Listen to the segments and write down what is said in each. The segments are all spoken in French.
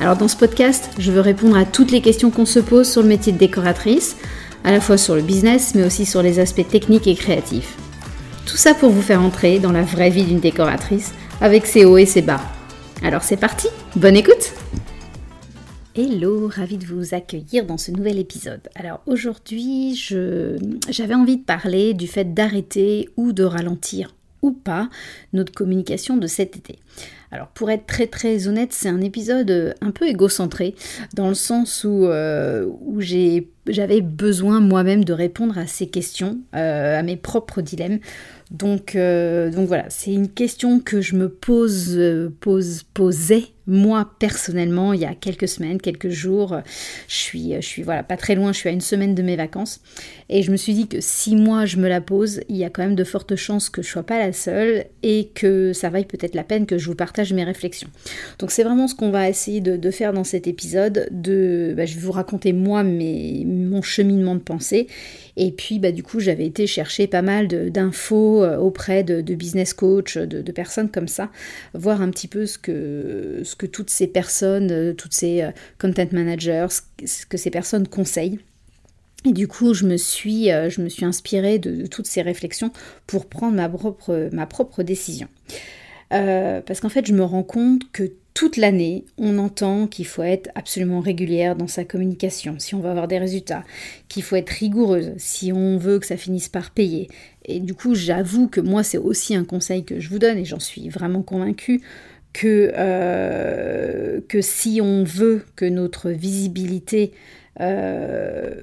Alors dans ce podcast, je veux répondre à toutes les questions qu'on se pose sur le métier de décoratrice, à la fois sur le business, mais aussi sur les aspects techniques et créatifs. Tout ça pour vous faire entrer dans la vraie vie d'une décoratrice, avec ses hauts et ses bas. Alors c'est parti, bonne écoute Hello, ravi de vous accueillir dans ce nouvel épisode. Alors aujourd'hui, j'avais envie de parler du fait d'arrêter ou de ralentir ou pas notre communication de cet été. Alors pour être très très honnête, c'est un épisode euh, un peu égocentré, dans le sens où, euh, où j'avais besoin moi-même de répondre à ces questions, euh, à mes propres dilemmes. Donc, donc voilà, c'est une question que je me pose, pose, posais moi personnellement il y a quelques semaines, quelques jours. Je suis, je suis voilà pas très loin, je suis à une semaine de mes vacances et je me suis dit que si moi je me la pose, il y a quand même de fortes chances que je sois pas la seule et que ça vaille peut-être la peine que je vous partage mes réflexions. Donc c'est vraiment ce qu'on va essayer de, faire dans cet épisode. De, bah, je vais vous raconter moi mes, mon cheminement de pensée. Et puis bah, du coup j'avais été chercher pas mal d'infos euh, auprès de, business coach, de, personnes comme ça, voir un petit peu ce que, toutes ces personnes, euh, toutes ces euh, content managers, ce que ces personnes conseillent. Et du coup, je me suis, je inspirée de, toutes ces réflexions pour prendre ma propre, décision. Parce qu'en fait, je me rends compte que toute l'année, on entend qu'il faut être absolument régulière dans sa communication si on veut avoir des résultats, qu'il faut être rigoureuse si on veut que ça finisse par payer. Et du coup, j'avoue que moi, c'est aussi un conseil que je vous donne et j'en suis vraiment convaincue que, euh, si on veut que notre visibilité euh,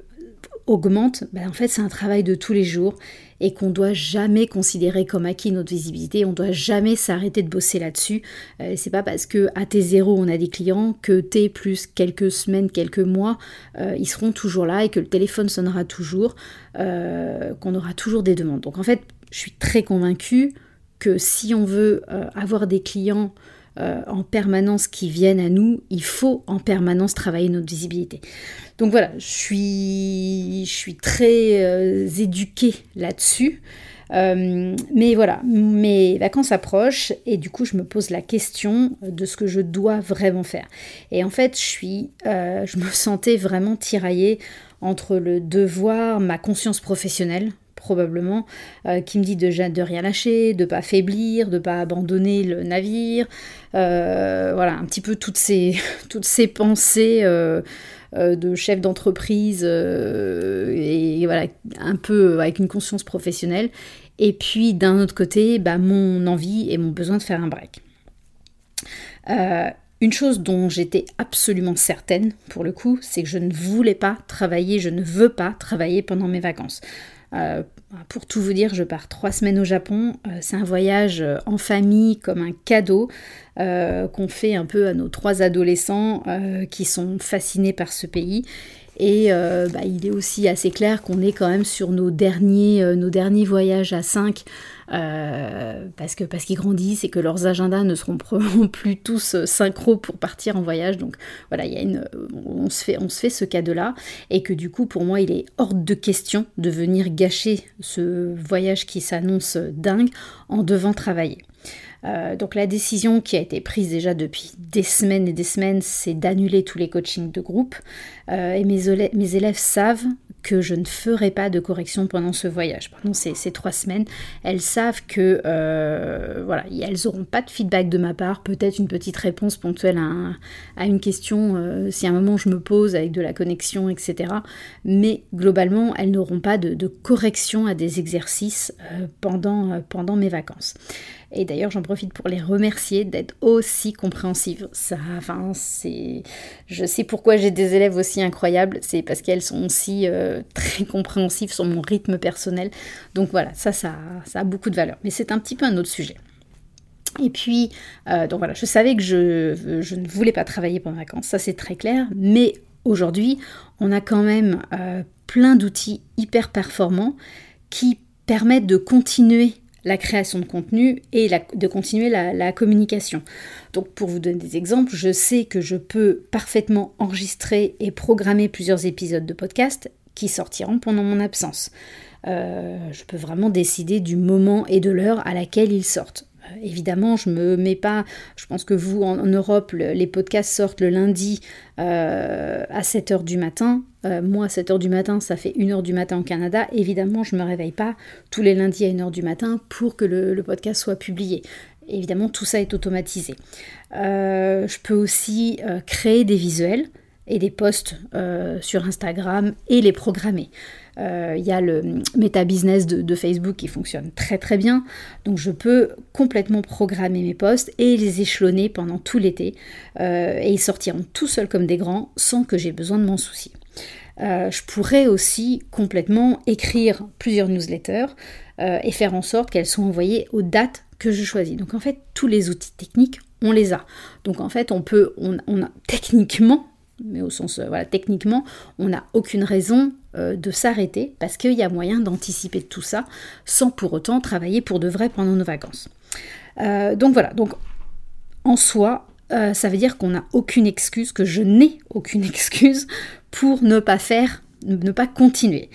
augmente, ben en fait c'est un travail de tous les jours et qu'on doit jamais considérer comme acquis notre visibilité, on doit jamais s'arrêter de bosser là-dessus. Euh, c'est pas parce que à T0 on a des clients que T plus quelques semaines, quelques mois, euh, ils seront toujours là et que le téléphone sonnera toujours, euh, qu'on aura toujours des demandes. Donc en fait, je suis très convaincue que si on veut avoir des clients euh, en permanence qui viennent à nous, il faut en permanence travailler notre visibilité. Donc voilà, je suis, je suis très euh, éduquée là-dessus. Euh, mais voilà, mes vacances approchent et du coup je me pose la question de ce que je dois vraiment faire. Et en fait, je suis, je me sentais vraiment tiraillée entre le devoir, ma conscience professionnelle, probablement, euh, qui me dit de, de rien lâcher, de pas faiblir, de pas abandonner le navire. Euh, voilà, un petit peu toutes ces, toutes ces pensées euh, de chef d'entreprise et voilà, un peu avec une conscience professionnelle. Et puis d'un autre côté, bah, mon envie et mon besoin de faire un break. Une chose dont j'étais absolument certaine, pour le coup, c'est que je ne voulais pas travailler, je ne veux pas travailler pendant mes vacances. Euh, pour tout vous dire, je pars trois semaines au Japon. Euh, c'est un voyage euh, en famille comme un cadeau qu'on fait un peu à nos trois adolescents qui sont fascinés par ce pays. Et bah, il est aussi assez clair qu'on est quand même sur nos derniers, derniers voyages à cinq euh, parce parce qu'ils grandissent et que leurs agendas ne seront plus tous euh, synchro pour partir en voyage. Donc voilà, il y a une, on se fait on se fait ce cadeau-là et que du coup pour moi il est hors de question de venir gâcher ce voyage qui s'annonce dingue en devant travailler. Euh, donc la décision qui a été prise déjà depuis des semaines et des semaines, c'est d'annuler tous les coachings de groupe. et mes, mes élèves savent que je ne ferai pas de correction pendant ce voyage, pendant ces, trois semaines. Elles savent que euh, voilà, elles n'auront pas de feedback de ma part, peut-être une petite réponse ponctuelle à, une question euh, si à un moment je me pose avec de la connexion, etc. Mais globalement, elles n'auront pas de, correction à des exercices euh, pendant, pendant mes vacances. Et d'ailleurs, j'en profite pour les remercier d'être aussi compréhensives. Ça, enfin, c'est, je sais pourquoi j'ai des élèves aussi incroyables. C'est parce qu'elles sont aussi très compréhensives sur mon rythme personnel. Donc voilà, ça, ça, ça a beaucoup de valeur. Mais c'est un petit peu un autre sujet. Et puis, donc voilà, je savais que je, ne voulais pas travailler pendant les vacances, ça c'est très clair, mais aujourd'hui, on a quand même plein d'outils hyper performants qui permettent de continuer la création de contenu et de continuer la, communication. Donc pour vous donner des exemples, je sais que je peux parfaitement enregistrer et programmer plusieurs épisodes de podcast qui sortiront pendant mon absence. Euh, je peux vraiment décider du moment et de l'heure à laquelle ils sortent. Euh, évidemment, je me mets pas. Je pense que vous, en, Europe, les podcasts sortent le lundi euh, à 7h du matin. Moi, à 7h du matin, ça fait 1h du matin au Canada. Évidemment, je ne me réveille pas tous les lundis à 1h du matin pour que le, podcast soit publié. Évidemment, tout ça est automatisé. je peux aussi créer des visuels et des posts sur Instagram et les programmer. Euh, il y a le Meta Business de, Facebook qui fonctionne très très bien. Donc je peux complètement programmer mes posts et les échelonner pendant tout l'été. Euh, et ils sortiront tout seuls comme des grands sans que j'ai besoin de m'en soucier. Euh, je pourrais aussi complètement écrire plusieurs newsletters et faire en sorte qu'elles soient envoyées aux dates que je choisis. Donc en fait, tous les outils techniques, on les a. Donc en fait, on peut, on a techniquement, mais au sens, voilà, techniquement, on n'a aucune raison euh, de s'arrêter parce qu'il y a moyen d'anticiper tout ça sans pour autant travailler pour de vrai pendant nos vacances. Euh, donc voilà, donc en soi, euh, ça veut dire qu'on n'a aucune excuse, que je n'ai aucune excuse pour ne pas faire, ne pas continuer.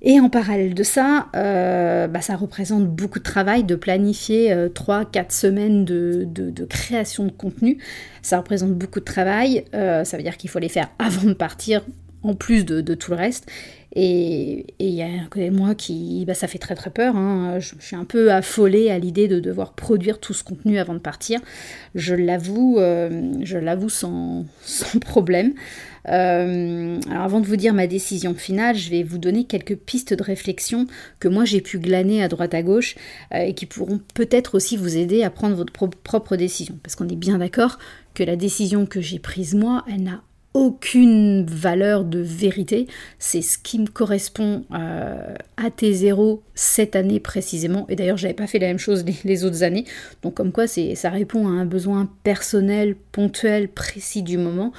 Et en parallèle de ça, bah, ça représente beaucoup de travail de planifier 3-4 semaines de, de, création de contenu. Ça représente beaucoup de travail. ça veut dire qu'il faut les faire avant de partir en plus de, tout le reste. Et il y a un côté moi qui, bah, ça fait très très peur. Hein. Je, suis un peu affolée à l'idée de devoir produire tout ce contenu avant de partir. Je l'avoue, euh, je l'avoue sans, sans, problème. Euh, alors avant de vous dire ma décision finale, je vais vous donner quelques pistes de réflexion que moi j'ai pu glaner à droite à gauche euh, et qui pourront peut-être aussi vous aider à prendre votre propre décision. Parce qu'on est bien d'accord que la décision que j'ai prise moi, elle n'a aucune valeur de vérité. C'est ce qui me correspond euh, à T0 cette année précisément. Et d'ailleurs, j'avais pas fait la même chose les, autres années. Donc, comme quoi, ça répond à un besoin personnel, ponctuel, précis du moment,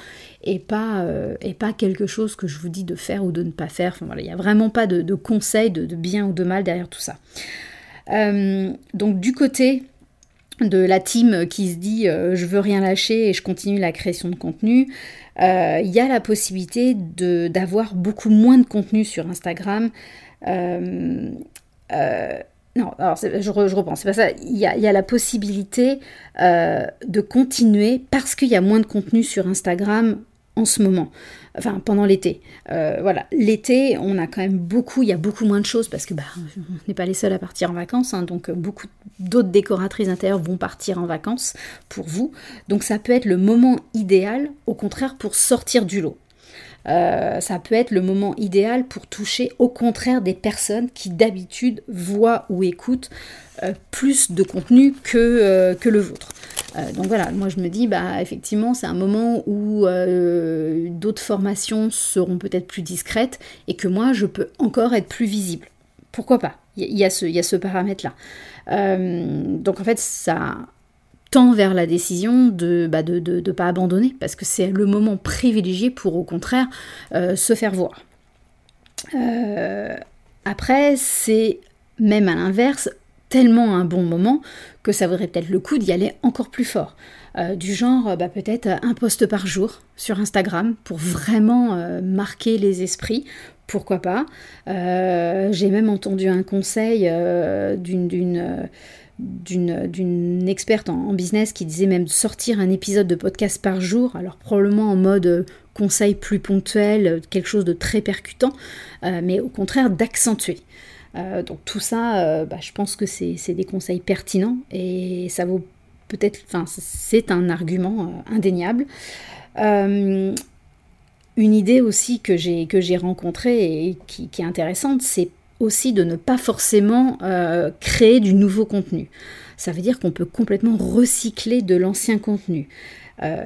et pas, euh, et pas quelque chose que je vous dis de faire ou de ne pas faire. Il n'y a vraiment pas de, conseil de, bien ou de mal derrière tout ça. Euh, donc, du côté de la team qui se dit je veux rien lâcher et je continue la création de contenu, euh, il y a la possibilité d'avoir beaucoup moins de contenu sur Instagram. Euh, euh, non, je, repense, c'est pas ça. Il y a, la possibilité de continuer parce qu'il y a moins de contenu sur Instagram en ce moment enfin pendant l'été. Euh, voilà, l'été, on a quand même beaucoup, il y a beaucoup moins de choses parce que bah, on n'est pas les seuls à partir en vacances, hein, donc beaucoup d'autres décoratrices intérieures vont partir en vacances pour vous. Donc ça peut être le moment idéal, au contraire, pour sortir du lot. Euh, ça peut être le moment idéal pour toucher au contraire des personnes qui d'habitude voient ou écoutent euh, plus de contenu que, que le vôtre. Euh, donc voilà, moi je me dis, bah effectivement, c'est un moment où euh, d'autres formations seront peut-être plus discrètes et que moi je peux encore être plus visible. Pourquoi pas? Il y, a ce, paramètre-là. Euh, donc en fait, ça tend vers la décision de ne bah, de, pas abandonner parce que c'est le moment privilégié pour au contraire se faire voir. après, c'est même à l'inverse tellement un bon moment que ça vaudrait peut-être le coup d'y aller encore plus fort. Euh, du genre bah, peut-être un post par jour sur Instagram pour vraiment euh, marquer les esprits. Pourquoi pas? Euh, J'ai même entendu un conseil d'une d'une experte en, business qui disait même de sortir un épisode de podcast par jour, alors probablement en mode conseil plus ponctuel, quelque chose de très percutant, mais au contraire d'accentuer. Euh, donc tout ça, euh, bah, je pense que c'est des conseils pertinents et ça vaut peut-être, c'est un argument euh, indéniable. une idée aussi que j'ai rencontrée et qui, qui est intéressante, c'est aussi de ne pas forcément créer du nouveau contenu. Ça veut dire qu'on peut complètement recycler de l'ancien contenu.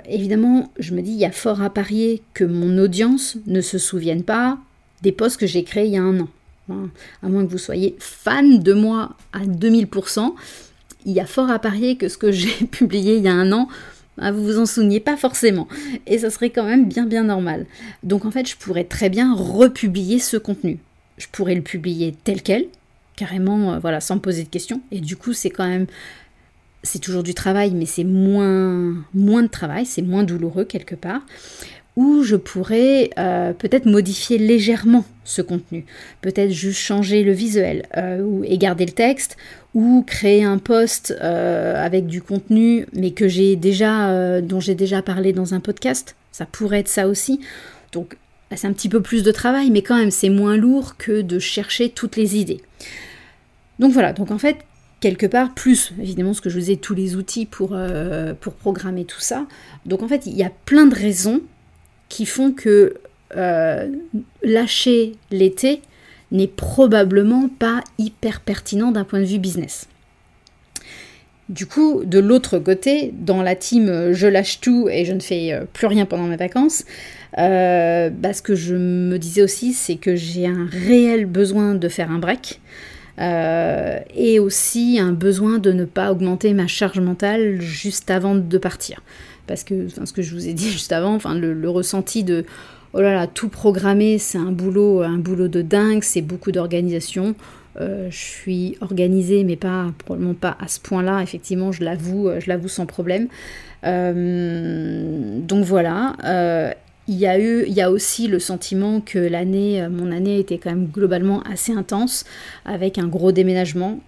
évidemment, je me dis, il y a fort à parier que mon audience ne se souvienne pas des posts que j'ai créés il y a un an. Hein, à moins que vous soyez fan de moi à 2000%, il y a fort à parier que ce que j'ai publié il y a un an, bah, vous vous en souveniez pas forcément. Et ça serait quand même bien bien normal. Donc en fait, je pourrais très bien republier ce contenu. Je pourrais le publier tel quel, carrément, euh, voilà, sans me poser de questions. Et du coup, c'est quand même c'est toujours du travail, mais c'est moins, moins de travail, c'est moins douloureux quelque part où je pourrais euh, peut-être modifier légèrement ce contenu, peut-être juste changer le visuel euh, et garder le texte, ou créer un post euh, avec du contenu, mais que j'ai déjà, dont j'ai déjà parlé dans un podcast. Ça pourrait être ça aussi. Donc c'est un petit peu plus de travail, mais quand même c'est moins lourd que de chercher toutes les idées. Donc voilà, donc en fait, quelque part, plus évidemment ce que je vous ai, tous les outils pour, pour programmer tout ça. Donc en fait, il y a plein de raisons qui font que euh, lâcher l'été n'est probablement pas hyper pertinent d'un point de vue business. Du coup, de l'autre côté, dans la team euh, je lâche tout et je ne fais euh, plus rien pendant mes vacances, bah, ce que je me disais aussi, c'est que j'ai un réel besoin de faire un break. et aussi un besoin de ne pas augmenter ma charge mentale juste avant de partir parce que enfin, ce que je vous ai dit juste avant, enfin, le, ressenti de oh là là, tout programmer, c'est un boulot, un boulot de dingue, c'est beaucoup d'organisation. Euh, je suis organisée, mais pas probablement pas à ce point-là. Effectivement, je l'avoue, je l'avoue sans problème. Euh, donc voilà. Euh, il y a eu, il y a aussi le sentiment que l'année, mon année était quand même globalement assez intense, avec un gros déménagement.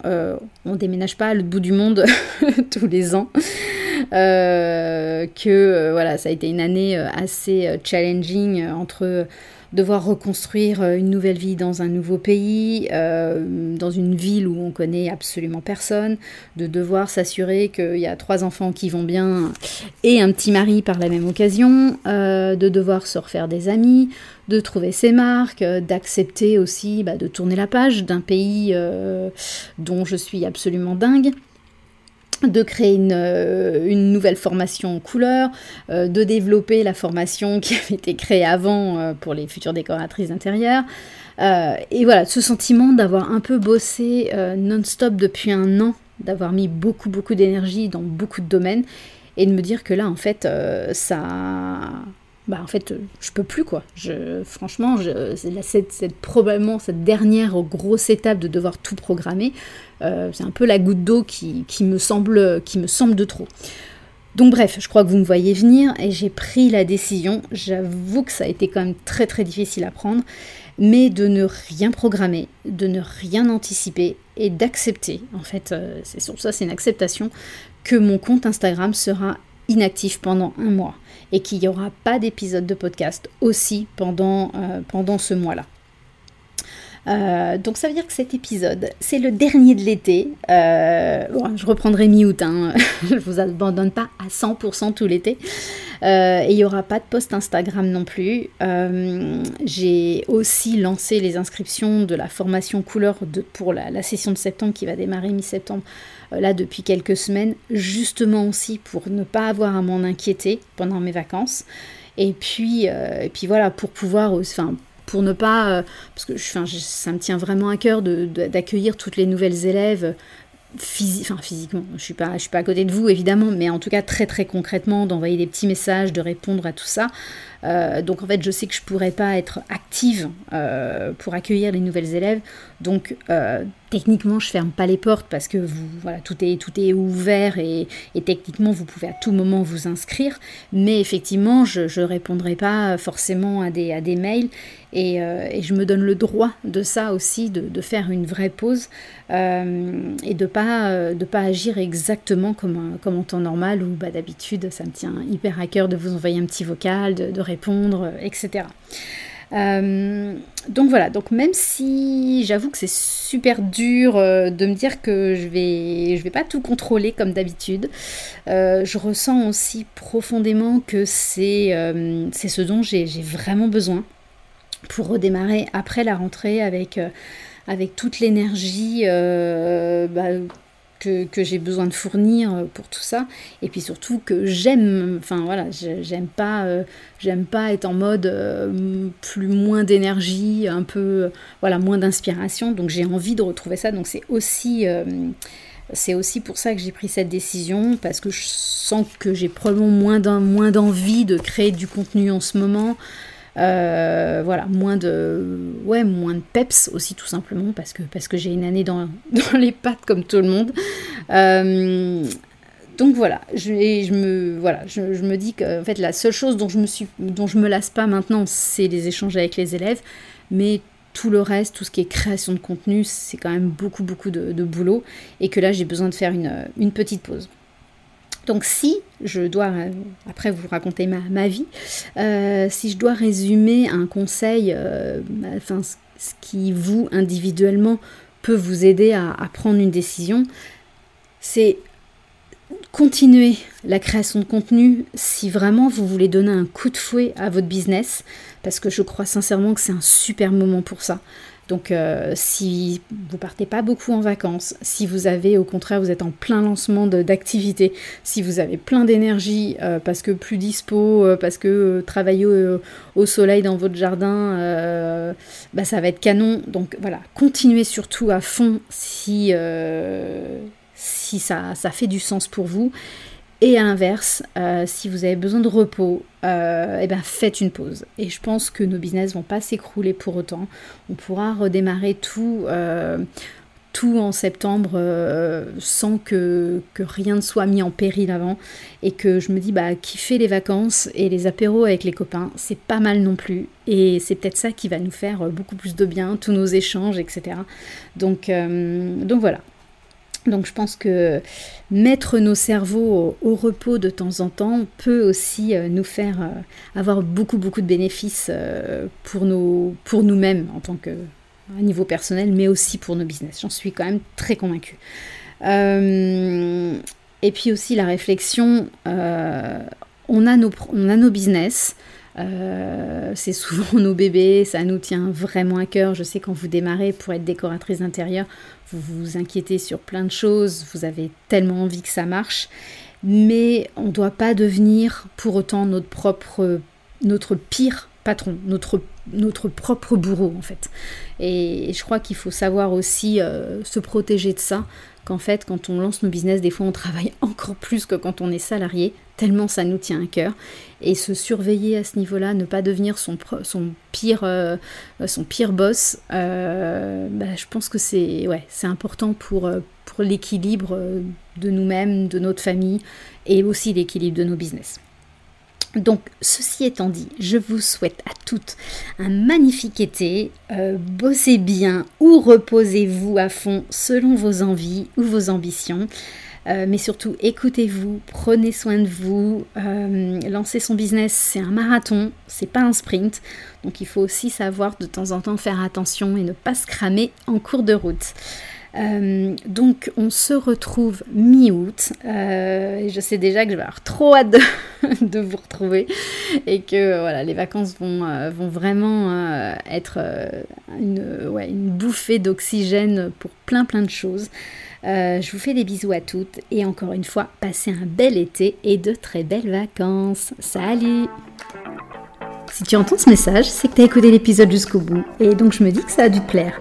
on déménage pas à l'autre bout du monde tous les ans. Euh, que euh, voilà, ça a été une année euh, assez challenging entre devoir reconstruire une nouvelle vie dans un nouveau pays, dans une ville où on connaît absolument personne, de devoir s'assurer qu'il y a trois enfants qui vont bien et un petit mari par la même occasion, de devoir se refaire des amis, de trouver ses marques, d'accepter aussi bah, de tourner la page d'un pays dont je suis absolument dingue de créer une, euh, une, nouvelle formation couleur, euh, de développer la formation qui avait été créée avant euh, pour les futures décoratrices d'intérieur. et voilà, ce sentiment d'avoir un peu bossé non-stop depuis un an, d'avoir mis beaucoup beaucoup d'énergie dans beaucoup de domaines, et de me dire que là, en fait, ça bah en fait je peux plus quoi. Je, franchement, c'est cette, probablement cette dernière grosse étape de devoir tout programmer. Euh, c'est un peu la goutte d'eau qui, me semble, qui me semble de trop. Donc bref, je crois que vous me voyez venir et j'ai pris la décision. J'avoue que ça a été quand même très très difficile à prendre, mais de ne rien programmer, de ne rien anticiper et d'accepter. En fait, euh, c'est sur ça, c'est une acceptation que mon compte Instagram sera inactif pendant un mois et qu'il n'y aura pas d'épisode de podcast aussi pendant, euh, pendant ce mois-là. Euh, donc ça veut dire que cet épisode, c'est le dernier de l'été. Euh, je reprendrai mi-août, hein. je vous abandonne pas à 100% tout l'été. et il n'y aura pas de post Instagram non plus. J'ai aussi lancé les inscriptions de la formation couleur de, pour la, session de septembre qui va démarrer mi-septembre là depuis quelques semaines, justement aussi pour ne pas avoir à m'en inquiéter pendant mes vacances. Et puis, euh, puis voilà, pour pouvoir, enfin, pour ne pas, euh, parce que ça me tient vraiment à cœur d'accueillir toutes les nouvelles élèves physiquement, je suis pas, je suis pas à côté de vous évidemment, mais en tout cas très très concrètement d'envoyer des petits messages, de répondre à tout ça. Euh, donc en fait, je sais que je pourrais pas être active euh, pour accueillir les nouvelles élèves. Donc euh, techniquement, je ferme pas les portes parce que voilà, tout est tout est ouvert et, techniquement vous pouvez à tout moment vous inscrire. Mais effectivement, je ne répondrai pas forcément à des à des mails et, je me donne le droit de ça aussi, de, faire une vraie pause et de pas de pas agir exactement comme comme en temps normal où bah, d'habitude ça me tient hyper à cœur de vous envoyer un petit vocal, de, de répondre, etc. Euh, donc voilà, donc même si j'avoue que c'est super dur euh, de me dire que je vais, je vais pas tout contrôler comme d'habitude, euh, je ressens aussi profondément que c'est c'est ce dont j'ai vraiment besoin pour redémarrer après la rentrée avec, avec toute l'énergie bah, que, j'ai besoin de fournir euh, pour tout ça. Et puis surtout que j'aime enfin voilà j'aime pas euh, j'aime pas être en mode euh, plus moins d'énergie un peu voilà moins d'inspiration. Donc j'ai envie de retrouver ça. Donc c'est aussi C'est aussi pour ça que j'ai pris cette décision, parce que je sens que j'ai probablement moins d'envie de créer du contenu en ce moment. Euh, voilà, moins de, ouais, moins de peps aussi tout simplement parce que, parce que j'ai une année dans, dans, les pattes comme tout le monde. Euh, donc voilà, je, je me, voilà je, me dis que en fait, la seule chose dont je me, suis, dont je me lasse pas maintenant, c'est les échanges avec les élèves. Mais tout le reste, tout ce qui est création de contenu, c'est quand même beaucoup, beaucoup de, boulot. Et que là, j'ai besoin de faire une, une petite pause. Donc si je dois, euh, après vous raconter ma, vie, euh, si je dois résumer un conseil, euh, enfin ce qui vous individuellement peut vous aider à, à prendre une décision, c'est continuer la création de contenu si vraiment vous voulez donner un coup de fouet à votre business, parce que je crois sincèrement que c'est un super moment pour ça. Donc euh, si vous partez pas beaucoup en vacances, si vous avez au contraire vous êtes en plein lancement d'activité, si vous avez plein d'énergie euh, parce que plus dispo, euh, parce que travailler au, soleil dans votre jardin, bah, ça va être canon. Donc voilà, continuez surtout à fond si, si ça, ça fait du sens pour vous. Et à l'inverse, euh, si vous avez besoin de repos, euh, eh ben faites une pause. Et je pense que nos business vont pas s'écrouler pour autant. On pourra redémarrer tout, euh, tout en septembre sans que, que, rien ne soit mis en péril avant. Et que je me dis, bah, kiffer les vacances et les apéros avec les copains, c'est pas mal non plus. Et c'est peut-être ça qui va nous faire beaucoup plus de bien, tous nos échanges, etc. Donc, donc voilà. Donc je pense que mettre nos cerveaux au, repos de temps en temps peut aussi euh, nous faire euh, avoir beaucoup beaucoup de bénéfices euh, pour, pour nous-mêmes en tant que niveau personnel, mais aussi pour nos business. J'en suis quand même très convaincue. et puis aussi la réflexion, on, a nos, on a nos business. C'est souvent nos bébés, ça nous tient vraiment à cœur. Je sais quand vous démarrez pour être décoratrice d'intérieur, vous vous inquiétez sur plein de choses, vous avez tellement envie que ça marche, mais on ne doit pas devenir pour autant notre propre, notre pire patron, notre, notre propre bourreau en fait. Et je crois qu'il faut savoir aussi euh, se protéger de ça, qu'en fait quand on lance nos business, des fois on travaille encore plus que quand on est salarié, tellement ça nous tient à cœur. Et se surveiller à ce niveau-là, ne pas devenir son, son, pire, euh, son pire boss, euh, bah, je pense que c'est ouais, important pour, pour l'équilibre de nous-mêmes, de notre famille et aussi l'équilibre de nos business. Donc, ceci étant dit, je vous souhaite à toutes un magnifique été. bossez bien ou reposez-vous à fond selon vos envies ou vos ambitions. Euh, mais surtout écoutez-vous, prenez soin de vous. Euh, lancer son business, c'est un marathon, c'est pas un sprint. Donc il faut aussi savoir de temps en temps faire attention et ne pas se cramer en cours de route. Euh, donc on se retrouve mi-août. je sais déjà que je vais avoir trop hâte de, vous retrouver et que voilà, les vacances vont, vont vraiment être une, une bouffée d'oxygène pour plein plein de choses. Euh, je vous fais des bisous à toutes et encore une fois, passez un bel été et de très belles vacances. Salut Si tu entends ce message, c'est que tu as écouté l'épisode jusqu'au bout et donc je me dis que ça a dû te plaire.